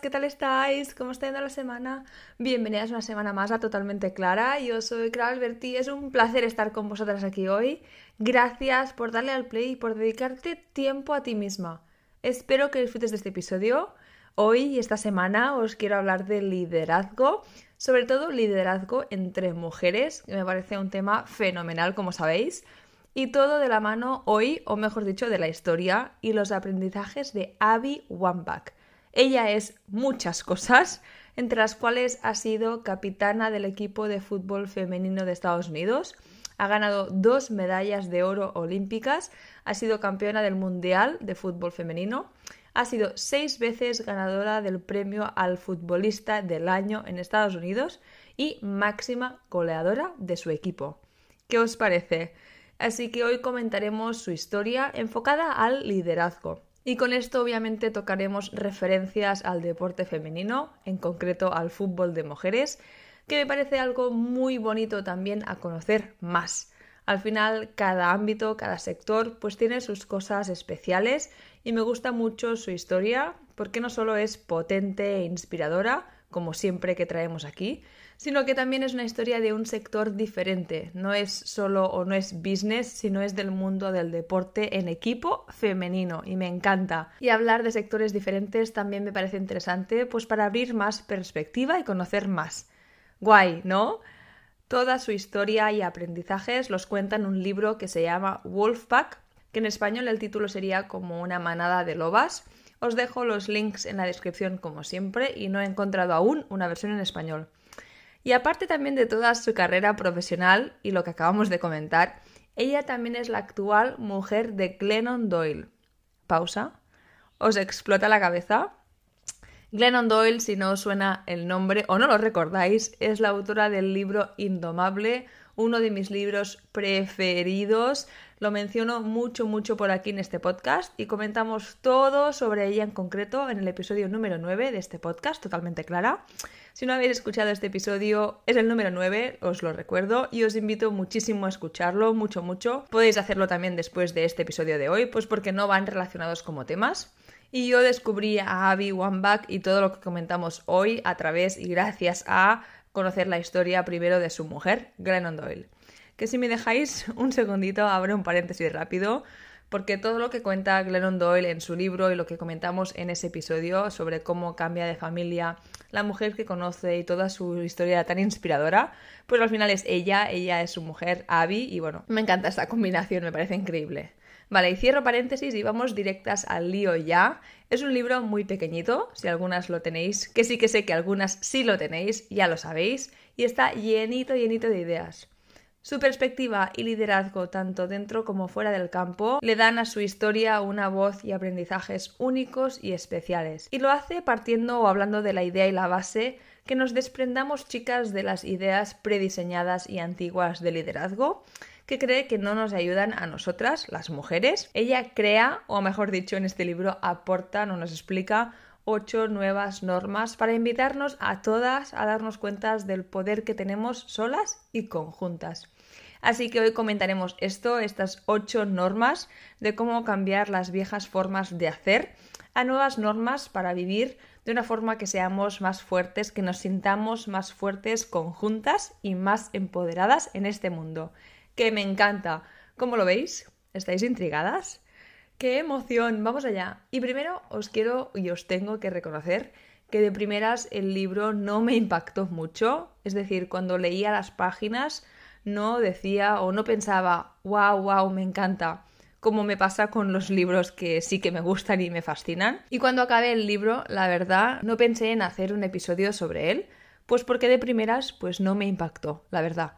¿qué tal estáis? ¿Cómo está yendo la semana? Bienvenidas una semana más a Totalmente Clara. Yo soy Clara Alberti, es un placer estar con vosotras aquí hoy. Gracias por darle al play y por dedicarte tiempo a ti misma. Espero que disfrutes de este episodio. Hoy y esta semana os quiero hablar de liderazgo, sobre todo liderazgo entre mujeres, que me parece un tema fenomenal, como sabéis. Y todo de la mano hoy, o mejor dicho, de la historia y los aprendizajes de Abby Wambach. Ella es muchas cosas, entre las cuales ha sido capitana del equipo de fútbol femenino de Estados Unidos, ha ganado dos medallas de oro olímpicas, ha sido campeona del Mundial de Fútbol Femenino, ha sido seis veces ganadora del premio al futbolista del año en Estados Unidos y máxima goleadora de su equipo. ¿Qué os parece? Así que hoy comentaremos su historia enfocada al liderazgo. Y con esto obviamente tocaremos referencias al deporte femenino, en concreto al fútbol de mujeres, que me parece algo muy bonito también a conocer más. Al final, cada ámbito, cada sector, pues tiene sus cosas especiales y me gusta mucho su historia porque no solo es potente e inspiradora, como siempre que traemos aquí, sino que también es una historia de un sector diferente. No es solo o no es business, sino es del mundo del deporte en equipo femenino y me encanta. Y hablar de sectores diferentes también me parece interesante, pues para abrir más perspectiva y conocer más. Guay, ¿no? Toda su historia y aprendizajes los cuenta en un libro que se llama Wolfpack, que en español el título sería como una manada de lobas. Os dejo los links en la descripción como siempre y no he encontrado aún una versión en español. Y aparte también de toda su carrera profesional y lo que acabamos de comentar, ella también es la actual mujer de Glennon Doyle. Pausa. ¿Os explota la cabeza? Glennon Doyle, si no os suena el nombre o no lo recordáis, es la autora del libro Indomable, uno de mis libros preferidos. Lo menciono mucho, mucho por aquí en este podcast y comentamos todo sobre ella en concreto en el episodio número 9 de este podcast, totalmente clara. Si no habéis escuchado este episodio, es el número 9, os lo recuerdo, y os invito muchísimo a escucharlo, mucho, mucho. Podéis hacerlo también después de este episodio de hoy, pues porque no van relacionados como temas. Y yo descubrí a Abby Wambach y todo lo que comentamos hoy a través y gracias a conocer la historia primero de su mujer, Glennon Doyle. Que si me dejáis un segundito, abro un paréntesis rápido porque todo lo que cuenta Glennon Doyle en su libro y lo que comentamos en ese episodio sobre cómo cambia de familia la mujer que conoce y toda su historia tan inspiradora, pues al final es ella, ella es su mujer, Abby, y bueno, me encanta esta combinación, me parece increíble. Vale, y cierro paréntesis y vamos directas al lío ya. Es un libro muy pequeñito, si algunas lo tenéis, que sí que sé que algunas sí lo tenéis, ya lo sabéis, y está llenito, llenito de ideas. Su perspectiva y liderazgo, tanto dentro como fuera del campo, le dan a su historia una voz y aprendizajes únicos y especiales. Y lo hace partiendo o hablando de la idea y la base que nos desprendamos, chicas, de las ideas prediseñadas y antiguas de liderazgo que cree que no nos ayudan a nosotras, las mujeres. Ella crea, o mejor dicho, en este libro aporta, no nos explica ocho nuevas normas para invitarnos a todas a darnos cuenta del poder que tenemos solas y conjuntas. Así que hoy comentaremos esto, estas ocho normas de cómo cambiar las viejas formas de hacer a nuevas normas para vivir de una forma que seamos más fuertes, que nos sintamos más fuertes conjuntas y más empoderadas en este mundo. Que me encanta. ¿Cómo lo veis? ¿Estáis intrigadas? ¡Qué emoción! Vamos allá. Y primero os quiero y os tengo que reconocer que de primeras el libro no me impactó mucho. Es decir, cuando leía las páginas no decía o no pensaba, wow, wow, me encanta, como me pasa con los libros que sí que me gustan y me fascinan. Y cuando acabé el libro, la verdad, no pensé en hacer un episodio sobre él, pues porque de primeras, pues no me impactó, la verdad.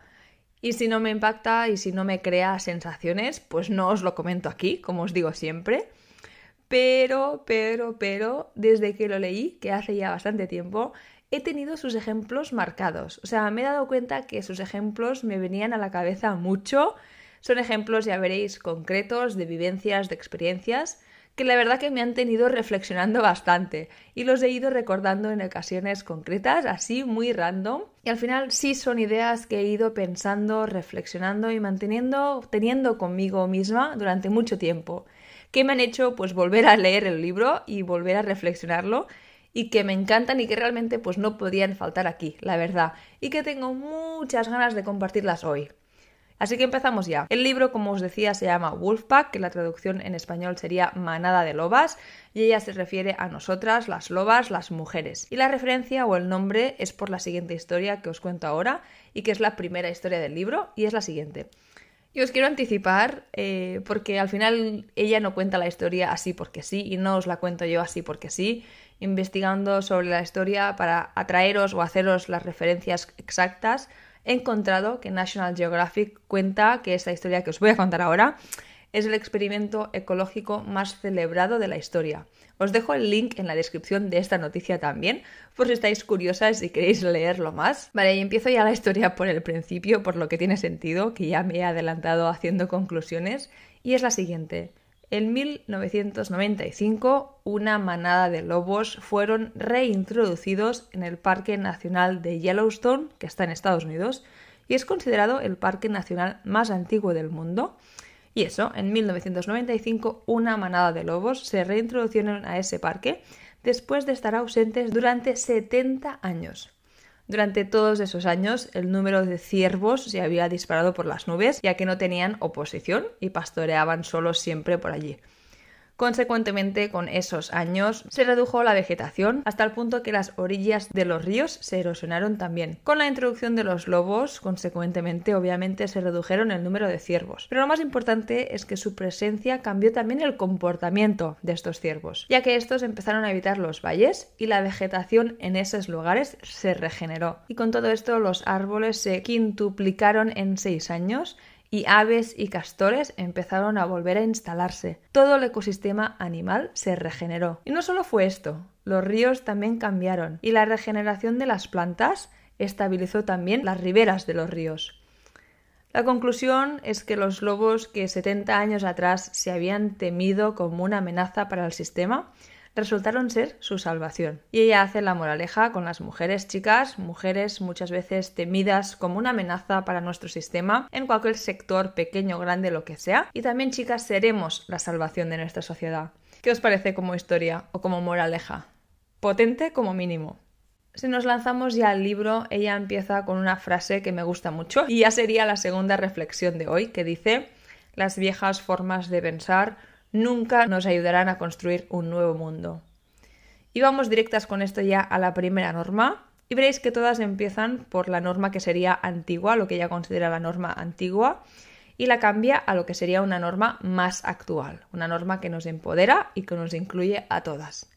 Y si no me impacta y si no me crea sensaciones, pues no os lo comento aquí, como os digo siempre. Pero, pero, pero, desde que lo leí, que hace ya bastante tiempo, he tenido sus ejemplos marcados. O sea, me he dado cuenta que sus ejemplos me venían a la cabeza mucho. Son ejemplos, ya veréis, concretos, de vivencias, de experiencias, que la verdad que me han tenido reflexionando bastante y los he ido recordando en ocasiones concretas, así muy random. Y al final sí son ideas que he ido pensando, reflexionando y manteniendo, teniendo conmigo misma durante mucho tiempo, que me han hecho pues volver a leer el libro y volver a reflexionarlo y que me encantan y que realmente pues no podían faltar aquí, la verdad, y que tengo muchas ganas de compartirlas hoy. Así que empezamos ya. El libro, como os decía, se llama Wolfpack, que la traducción en español sería Manada de Lobas, y ella se refiere a nosotras, las lobas, las mujeres. Y la referencia o el nombre es por la siguiente historia que os cuento ahora, y que es la primera historia del libro, y es la siguiente. Y os quiero anticipar, eh, porque al final ella no cuenta la historia así porque sí, y no os la cuento yo así porque sí, investigando sobre la historia para atraeros o haceros las referencias exactas he encontrado que National Geographic cuenta que esta historia que os voy a contar ahora es el experimento ecológico más celebrado de la historia. Os dejo el link en la descripción de esta noticia también, por si estáis curiosas y queréis leerlo más. Vale, y empiezo ya la historia por el principio, por lo que tiene sentido, que ya me he adelantado haciendo conclusiones, y es la siguiente. En 1995, una manada de lobos fueron reintroducidos en el Parque Nacional de Yellowstone, que está en Estados Unidos, y es considerado el parque nacional más antiguo del mundo. Y eso, en 1995, una manada de lobos se reintrodujeron a ese parque después de estar ausentes durante 70 años. Durante todos esos años, el número de ciervos se había disparado por las nubes, ya que no tenían oposición y pastoreaban solos siempre por allí. Consecuentemente, con esos años se redujo la vegetación hasta el punto que las orillas de los ríos se erosionaron también. Con la introducción de los lobos, consecuentemente, obviamente se redujeron el número de ciervos. Pero lo más importante es que su presencia cambió también el comportamiento de estos ciervos, ya que estos empezaron a evitar los valles y la vegetación en esos lugares se regeneró. Y con todo esto los árboles se quintuplicaron en seis años y aves y castores empezaron a volver a instalarse. Todo el ecosistema animal se regeneró. Y no solo fue esto, los ríos también cambiaron y la regeneración de las plantas estabilizó también las riberas de los ríos. La conclusión es que los lobos que 70 años atrás se habían temido como una amenaza para el sistema resultaron ser su salvación. Y ella hace la moraleja con las mujeres chicas, mujeres muchas veces temidas como una amenaza para nuestro sistema, en cualquier sector, pequeño, grande, lo que sea. Y también chicas seremos la salvación de nuestra sociedad. ¿Qué os parece como historia o como moraleja? Potente como mínimo. Si nos lanzamos ya al libro, ella empieza con una frase que me gusta mucho y ya sería la segunda reflexión de hoy, que dice, las viejas formas de pensar nunca nos ayudarán a construir un nuevo mundo. Y vamos directas con esto ya a la primera norma. Y veréis que todas empiezan por la norma que sería antigua, lo que ella considera la norma antigua, y la cambia a lo que sería una norma más actual, una norma que nos empodera y que nos incluye a todas.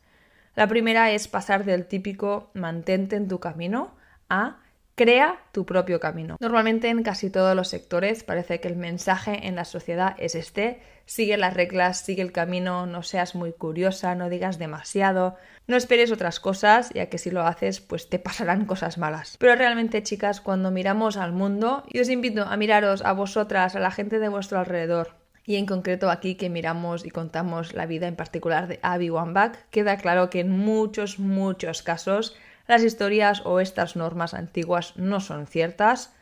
La primera es pasar del típico mantente en tu camino a Crea tu propio camino. Normalmente en casi todos los sectores parece que el mensaje en la sociedad es este. Sigue las reglas, sigue el camino, no seas muy curiosa, no digas demasiado, no esperes otras cosas, ya que si lo haces, pues te pasarán cosas malas. Pero realmente, chicas, cuando miramos al mundo, y os invito a miraros a vosotras, a la gente de vuestro alrededor, y en concreto aquí que miramos y contamos la vida en particular de Abby Wambach, queda claro que en muchos, muchos casos las historias o estas normas antiguas no son ciertas.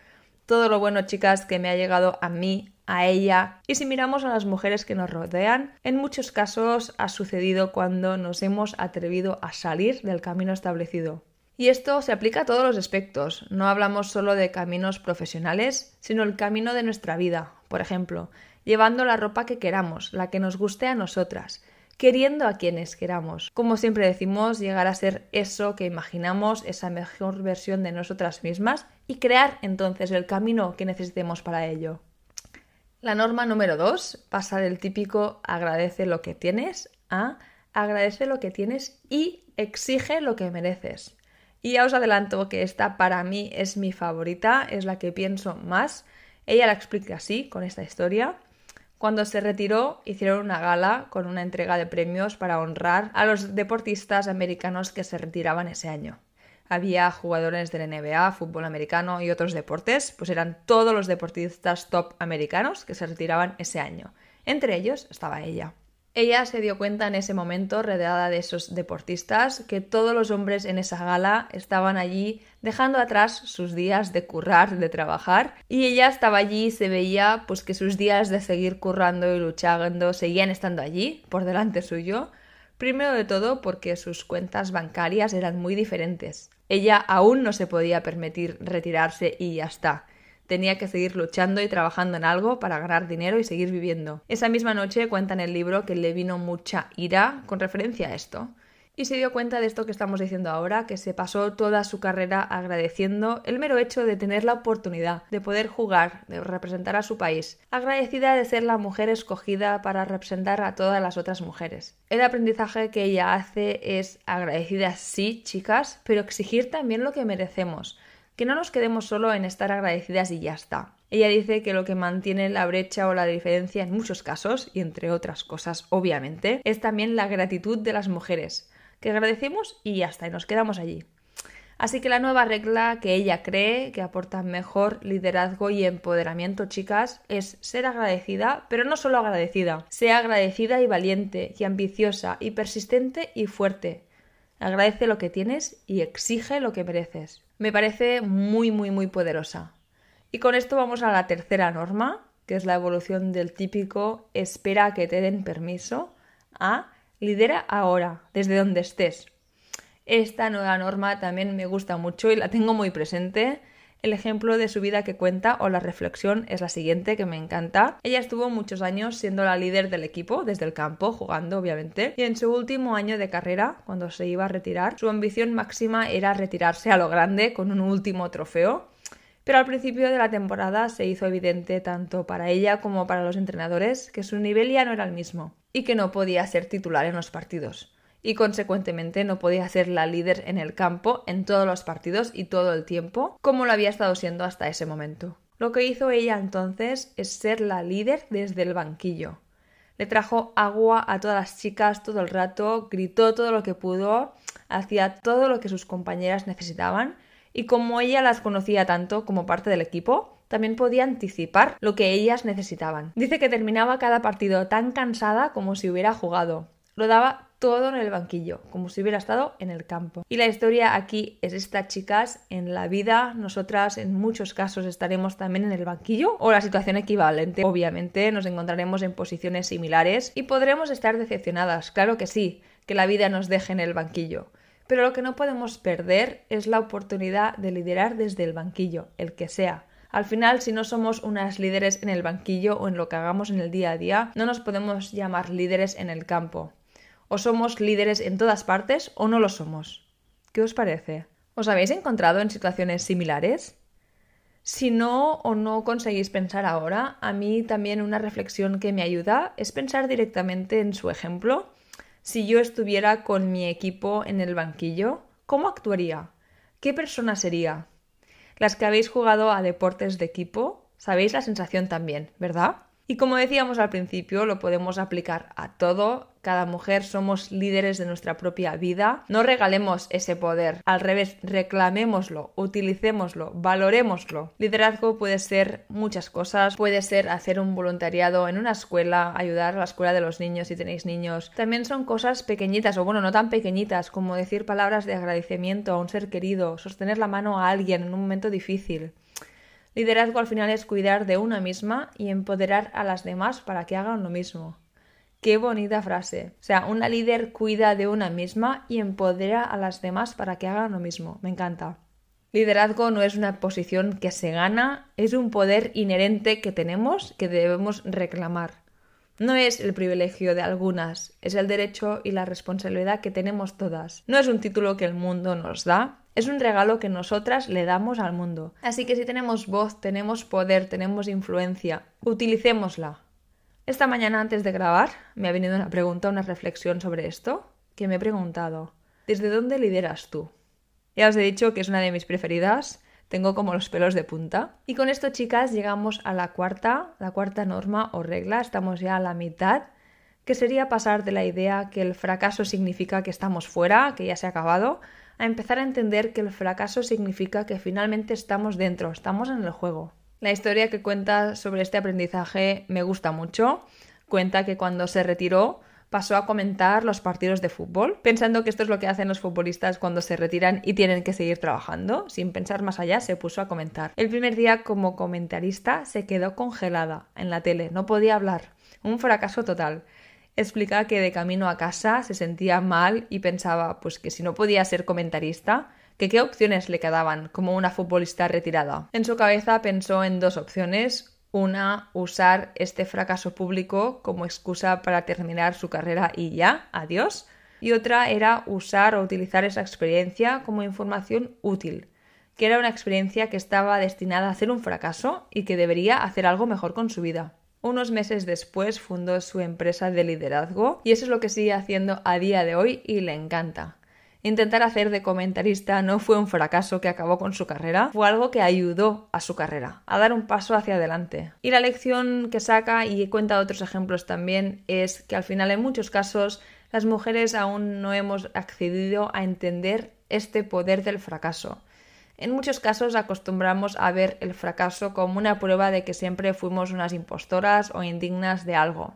Todo lo bueno, chicas, que me ha llegado a mí, a ella. Y si miramos a las mujeres que nos rodean, en muchos casos ha sucedido cuando nos hemos atrevido a salir del camino establecido. Y esto se aplica a todos los aspectos. No hablamos solo de caminos profesionales, sino el camino de nuestra vida. Por ejemplo, llevando la ropa que queramos, la que nos guste a nosotras, queriendo a quienes queramos. Como siempre decimos, llegar a ser eso que imaginamos, esa mejor versión de nosotras mismas y crear entonces el camino que necesitemos para ello. La norma número dos pasa del típico agradece lo que tienes a agradece lo que tienes y exige lo que mereces. Y ya os adelanto que esta para mí es mi favorita, es la que pienso más. Ella la explica así, con esta historia. Cuando se retiró, hicieron una gala con una entrega de premios para honrar a los deportistas americanos que se retiraban ese año. Había jugadores del NBA, fútbol americano y otros deportes, pues eran todos los deportistas top americanos que se retiraban ese año. Entre ellos estaba ella. Ella se dio cuenta en ese momento, rodeada de esos deportistas, que todos los hombres en esa gala estaban allí dejando atrás sus días de currar, de trabajar, y ella estaba allí y se veía pues que sus días de seguir currando y luchando seguían estando allí, por delante suyo, Primero de todo porque sus cuentas bancarias eran muy diferentes. Ella aún no se podía permitir retirarse y ya está. Tenía que seguir luchando y trabajando en algo para ganar dinero y seguir viviendo. Esa misma noche cuenta en el libro que le vino mucha ira con referencia a esto y se dio cuenta de esto que estamos diciendo ahora, que se pasó toda su carrera agradeciendo el mero hecho de tener la oportunidad de poder jugar, de representar a su país, agradecida de ser la mujer escogida para representar a todas las otras mujeres. El aprendizaje que ella hace es agradecida sí, chicas, pero exigir también lo que merecemos, que no nos quedemos solo en estar agradecidas y ya está. Ella dice que lo que mantiene la brecha o la diferencia en muchos casos, y entre otras cosas obviamente, es también la gratitud de las mujeres que agradecemos y ya está, y nos quedamos allí. Así que la nueva regla que ella cree que aporta mejor liderazgo y empoderamiento, chicas, es ser agradecida, pero no solo agradecida, sea agradecida y valiente, y ambiciosa, y persistente y fuerte. Agradece lo que tienes y exige lo que mereces. Me parece muy, muy, muy poderosa. Y con esto vamos a la tercera norma, que es la evolución del típico espera que te den permiso, a Lidera ahora, desde donde estés. Esta nueva norma también me gusta mucho y la tengo muy presente. El ejemplo de su vida que cuenta o la reflexión es la siguiente que me encanta. Ella estuvo muchos años siendo la líder del equipo, desde el campo, jugando obviamente, y en su último año de carrera, cuando se iba a retirar, su ambición máxima era retirarse a lo grande con un último trofeo. Pero al principio de la temporada se hizo evidente tanto para ella como para los entrenadores que su nivel ya no era el mismo y que no podía ser titular en los partidos y consecuentemente no podía ser la líder en el campo en todos los partidos y todo el tiempo como lo había estado siendo hasta ese momento. Lo que hizo ella entonces es ser la líder desde el banquillo. Le trajo agua a todas las chicas todo el rato, gritó todo lo que pudo, hacía todo lo que sus compañeras necesitaban y como ella las conocía tanto como parte del equipo, también podía anticipar lo que ellas necesitaban. Dice que terminaba cada partido tan cansada como si hubiera jugado. Lo daba todo en el banquillo, como si hubiera estado en el campo. Y la historia aquí es esta, chicas. En la vida, nosotras en muchos casos estaremos también en el banquillo o la situación equivalente. Obviamente nos encontraremos en posiciones similares y podremos estar decepcionadas, claro que sí, que la vida nos deje en el banquillo. Pero lo que no podemos perder es la oportunidad de liderar desde el banquillo, el que sea al final, si no somos unas líderes en el banquillo o en lo que hagamos en el día a día, no nos podemos llamar líderes en el campo. O somos líderes en todas partes o no lo somos. ¿Qué os parece? ¿Os habéis encontrado en situaciones similares? Si no o no conseguís pensar ahora, a mí también una reflexión que me ayuda es pensar directamente en su ejemplo. Si yo estuviera con mi equipo en el banquillo, ¿cómo actuaría? ¿Qué persona sería? Las que habéis jugado a deportes de equipo, sabéis la sensación también, ¿verdad? Y como decíamos al principio, lo podemos aplicar a todo. Cada mujer somos líderes de nuestra propia vida. No regalemos ese poder. Al revés, reclamémoslo, utilicémoslo, valorémoslo. Liderazgo puede ser muchas cosas. Puede ser hacer un voluntariado en una escuela, ayudar a la escuela de los niños si tenéis niños. También son cosas pequeñitas, o bueno, no tan pequeñitas, como decir palabras de agradecimiento a un ser querido, sostener la mano a alguien en un momento difícil. Liderazgo al final es cuidar de una misma y empoderar a las demás para que hagan lo mismo. Qué bonita frase. O sea, una líder cuida de una misma y empodera a las demás para que hagan lo mismo. Me encanta. Liderazgo no es una posición que se gana, es un poder inherente que tenemos que debemos reclamar. No es el privilegio de algunas, es el derecho y la responsabilidad que tenemos todas. No es un título que el mundo nos da, es un regalo que nosotras le damos al mundo. Así que si tenemos voz, tenemos poder, tenemos influencia, utilicémosla. Esta mañana antes de grabar me ha venido una pregunta, una reflexión sobre esto, que me he preguntado, ¿desde dónde lideras tú? Ya os he dicho que es una de mis preferidas, tengo como los pelos de punta. Y con esto, chicas, llegamos a la cuarta, la cuarta norma o regla, estamos ya a la mitad, que sería pasar de la idea que el fracaso significa que estamos fuera, que ya se ha acabado, a empezar a entender que el fracaso significa que finalmente estamos dentro, estamos en el juego. La historia que cuenta sobre este aprendizaje me gusta mucho. Cuenta que cuando se retiró pasó a comentar los partidos de fútbol, pensando que esto es lo que hacen los futbolistas cuando se retiran y tienen que seguir trabajando. Sin pensar más allá, se puso a comentar. El primer día como comentarista se quedó congelada en la tele, no podía hablar. Un fracaso total explica que de camino a casa se sentía mal y pensaba pues que si no podía ser comentarista, que qué opciones le quedaban como una futbolista retirada. En su cabeza pensó en dos opciones. Una, usar este fracaso público como excusa para terminar su carrera y ya, adiós. Y otra era usar o utilizar esa experiencia como información útil, que era una experiencia que estaba destinada a ser un fracaso y que debería hacer algo mejor con su vida. Unos meses después fundó su empresa de liderazgo y eso es lo que sigue haciendo a día de hoy y le encanta. Intentar hacer de comentarista no fue un fracaso que acabó con su carrera, fue algo que ayudó a su carrera, a dar un paso hacia adelante. Y la lección que saca, y cuenta otros ejemplos también, es que al final en muchos casos las mujeres aún no hemos accedido a entender este poder del fracaso. En muchos casos acostumbramos a ver el fracaso como una prueba de que siempre fuimos unas impostoras o indignas de algo.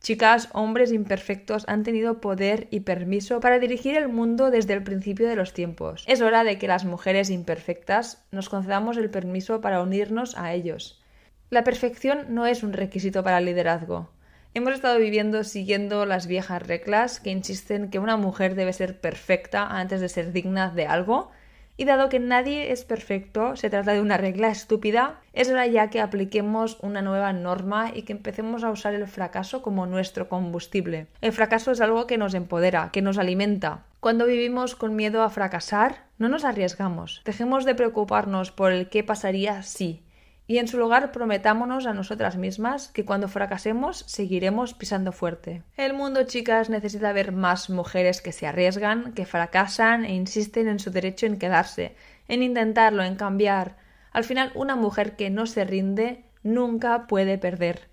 Chicas, hombres imperfectos han tenido poder y permiso para dirigir el mundo desde el principio de los tiempos. Es hora de que las mujeres imperfectas nos concedamos el permiso para unirnos a ellos. La perfección no es un requisito para el liderazgo. Hemos estado viviendo siguiendo las viejas reglas que insisten que una mujer debe ser perfecta antes de ser digna de algo y dado que nadie es perfecto, se trata de una regla estúpida, es hora ya que apliquemos una nueva norma y que empecemos a usar el fracaso como nuestro combustible. El fracaso es algo que nos empodera, que nos alimenta. Cuando vivimos con miedo a fracasar, no nos arriesgamos. Dejemos de preocuparnos por el qué pasaría si y en su lugar prometámonos a nosotras mismas que cuando fracasemos seguiremos pisando fuerte. El mundo, chicas, necesita ver más mujeres que se arriesgan, que fracasan e insisten en su derecho en quedarse, en intentarlo, en cambiar. Al final, una mujer que no se rinde nunca puede perder.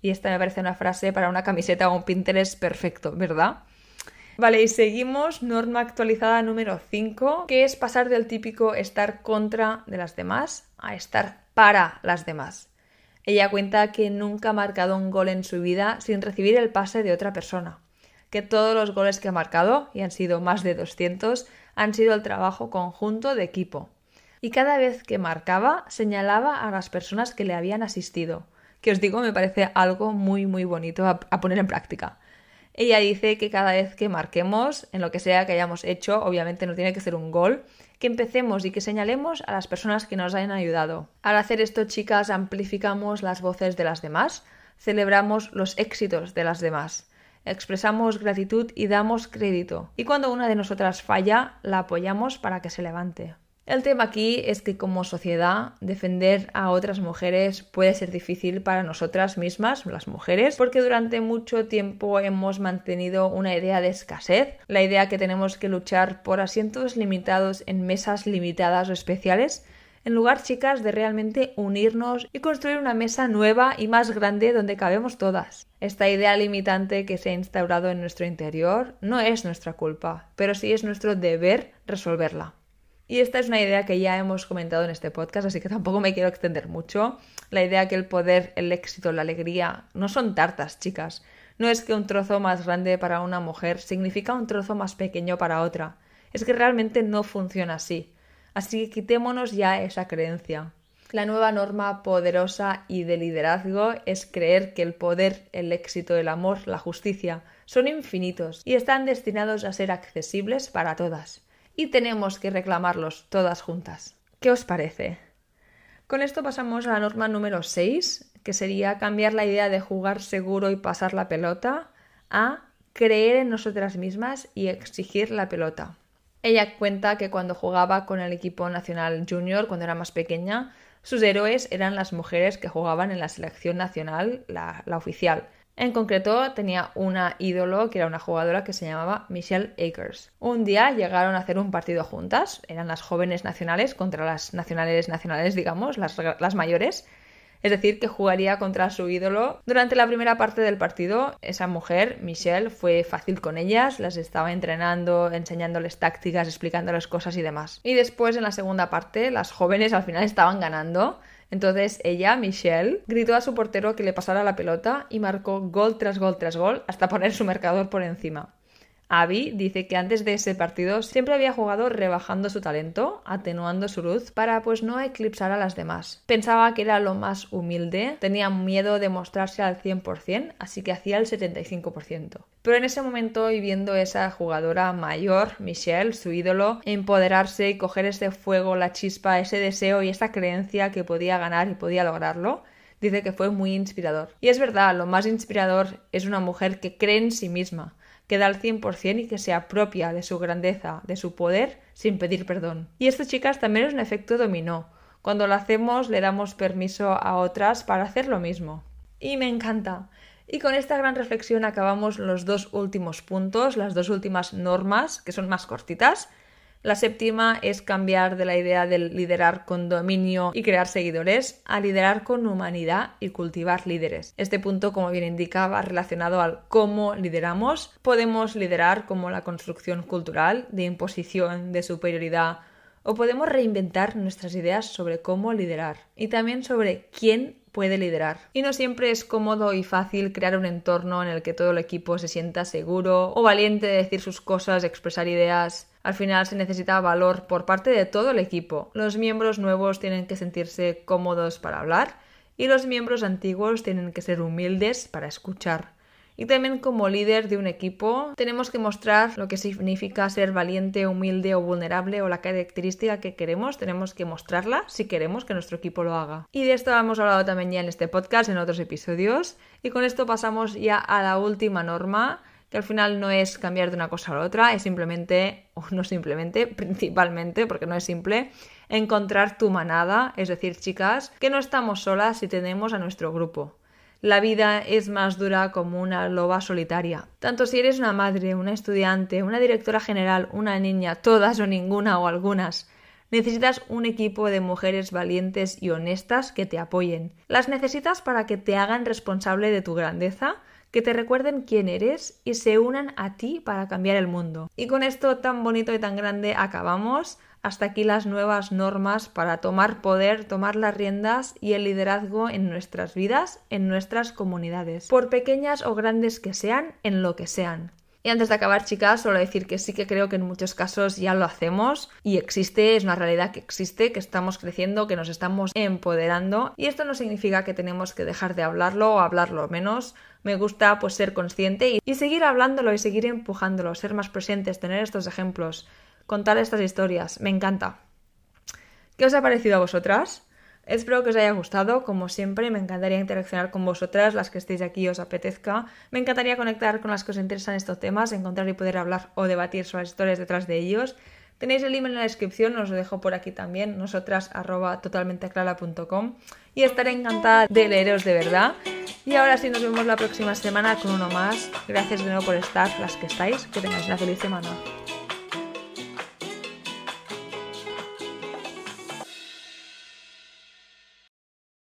Y esta me parece una frase para una camiseta o un Pinterest perfecto, ¿verdad? Vale, y seguimos, norma actualizada número 5, que es pasar del típico estar contra de las demás a estar para las demás. Ella cuenta que nunca ha marcado un gol en su vida sin recibir el pase de otra persona, que todos los goles que ha marcado, y han sido más de 200, han sido el trabajo conjunto de equipo. Y cada vez que marcaba señalaba a las personas que le habían asistido, que os digo me parece algo muy muy bonito a, a poner en práctica. Ella dice que cada vez que marquemos, en lo que sea que hayamos hecho, obviamente no tiene que ser un gol, que empecemos y que señalemos a las personas que nos hayan ayudado. Al hacer esto, chicas, amplificamos las voces de las demás, celebramos los éxitos de las demás, expresamos gratitud y damos crédito. Y cuando una de nosotras falla, la apoyamos para que se levante. El tema aquí es que como sociedad defender a otras mujeres puede ser difícil para nosotras mismas, las mujeres, porque durante mucho tiempo hemos mantenido una idea de escasez, la idea que tenemos que luchar por asientos limitados en mesas limitadas o especiales, en lugar, chicas, de realmente unirnos y construir una mesa nueva y más grande donde cabemos todas. Esta idea limitante que se ha instaurado en nuestro interior no es nuestra culpa, pero sí es nuestro deber resolverla. Y esta es una idea que ya hemos comentado en este podcast, así que tampoco me quiero extender mucho. La idea que el poder, el éxito, la alegría no son tartas, chicas. No es que un trozo más grande para una mujer significa un trozo más pequeño para otra. Es que realmente no funciona así. Así que quitémonos ya esa creencia. La nueva norma poderosa y de liderazgo es creer que el poder, el éxito, el amor, la justicia son infinitos y están destinados a ser accesibles para todas y tenemos que reclamarlos todas juntas. ¿Qué os parece? Con esto pasamos a la norma número 6, que sería cambiar la idea de jugar seguro y pasar la pelota a creer en nosotras mismas y exigir la pelota. Ella cuenta que cuando jugaba con el equipo nacional junior, cuando era más pequeña, sus héroes eran las mujeres que jugaban en la selección nacional, la, la oficial, en concreto, tenía una ídolo que era una jugadora que se llamaba Michelle Akers. Un día llegaron a hacer un partido juntas, eran las jóvenes nacionales contra las nacionales nacionales, digamos, las, las mayores. Es decir, que jugaría contra su ídolo. Durante la primera parte del partido, esa mujer, Michelle, fue fácil con ellas, las estaba entrenando, enseñándoles tácticas, explicándoles cosas y demás. Y después, en la segunda parte, las jóvenes al final estaban ganando entonces ella, Michelle, gritó a su portero que le pasara la pelota y marcó gol tras gol tras gol hasta poner su marcador por encima. Abby dice que antes de ese partido siempre había jugado rebajando su talento, atenuando su luz, para pues no eclipsar a las demás. Pensaba que era lo más humilde, tenía miedo de mostrarse al 100%, así que hacía el 75%. Pero en ese momento y viendo esa jugadora mayor, Michelle, su ídolo, empoderarse y coger ese fuego, la chispa, ese deseo y esa creencia que podía ganar y podía lograrlo, dice que fue muy inspirador. Y es verdad, lo más inspirador es una mujer que cree en sí misma, que da al 100% y que se apropia de su grandeza, de su poder, sin pedir perdón. Y esto, chicas, también es un efecto dominó. Cuando lo hacemos, le damos permiso a otras para hacer lo mismo. Y me encanta. Y con esta gran reflexión acabamos los dos últimos puntos, las dos últimas normas, que son más cortitas, la séptima es cambiar de la idea del liderar con dominio y crear seguidores a liderar con humanidad y cultivar líderes. Este punto, como bien indica, va relacionado al cómo lideramos. Podemos liderar como la construcción cultural, de imposición, de superioridad, o podemos reinventar nuestras ideas sobre cómo liderar y también sobre quién puede liderar. Y no siempre es cómodo y fácil crear un entorno en el que todo el equipo se sienta seguro o valiente de decir sus cosas, expresar ideas. Al final se necesita valor por parte de todo el equipo. Los miembros nuevos tienen que sentirse cómodos para hablar y los miembros antiguos tienen que ser humildes para escuchar. Y también como líder de un equipo tenemos que mostrar lo que significa ser valiente, humilde o vulnerable o la característica que queremos. Tenemos que mostrarla si queremos que nuestro equipo lo haga. Y de esto hemos hablado también ya en este podcast, en otros episodios. Y con esto pasamos ya a la última norma al final no es cambiar de una cosa a la otra, es simplemente, o no simplemente, principalmente, porque no es simple, encontrar tu manada, es decir, chicas, que no estamos solas si tenemos a nuestro grupo. La vida es más dura como una loba solitaria. Tanto si eres una madre, una estudiante, una directora general, una niña, todas o ninguna o algunas, necesitas un equipo de mujeres valientes y honestas que te apoyen. Las necesitas para que te hagan responsable de tu grandeza, que te recuerden quién eres y se unan a ti para cambiar el mundo. Y con esto tan bonito y tan grande acabamos hasta aquí las nuevas normas para tomar poder, tomar las riendas y el liderazgo en nuestras vidas, en nuestras comunidades, por pequeñas o grandes que sean, en lo que sean. Y antes de acabar, chicas, solo decir que sí que creo que en muchos casos ya lo hacemos y existe, es una realidad que existe, que estamos creciendo, que nos estamos empoderando. Y esto no significa que tenemos que dejar de hablarlo o hablarlo menos. Me gusta pues ser consciente y, y seguir hablándolo y seguir empujándolo, ser más presentes, tener estos ejemplos contar estas historias. Me encanta. ¿Qué os ha parecido a vosotras? Espero que os haya gustado, como siempre, me encantaría interaccionar con vosotras, las que estéis aquí os apetezca. Me encantaría conectar con las que os interesan estos temas, encontrar y poder hablar o debatir sobre las historias detrás de ellos. Tenéis el email en la descripción, os lo dejo por aquí también, nosotras arroba y estaré encantada de leeros de verdad. Y ahora sí, nos vemos la próxima semana con uno más. Gracias de nuevo por estar, las que estáis, que tengáis una feliz semana.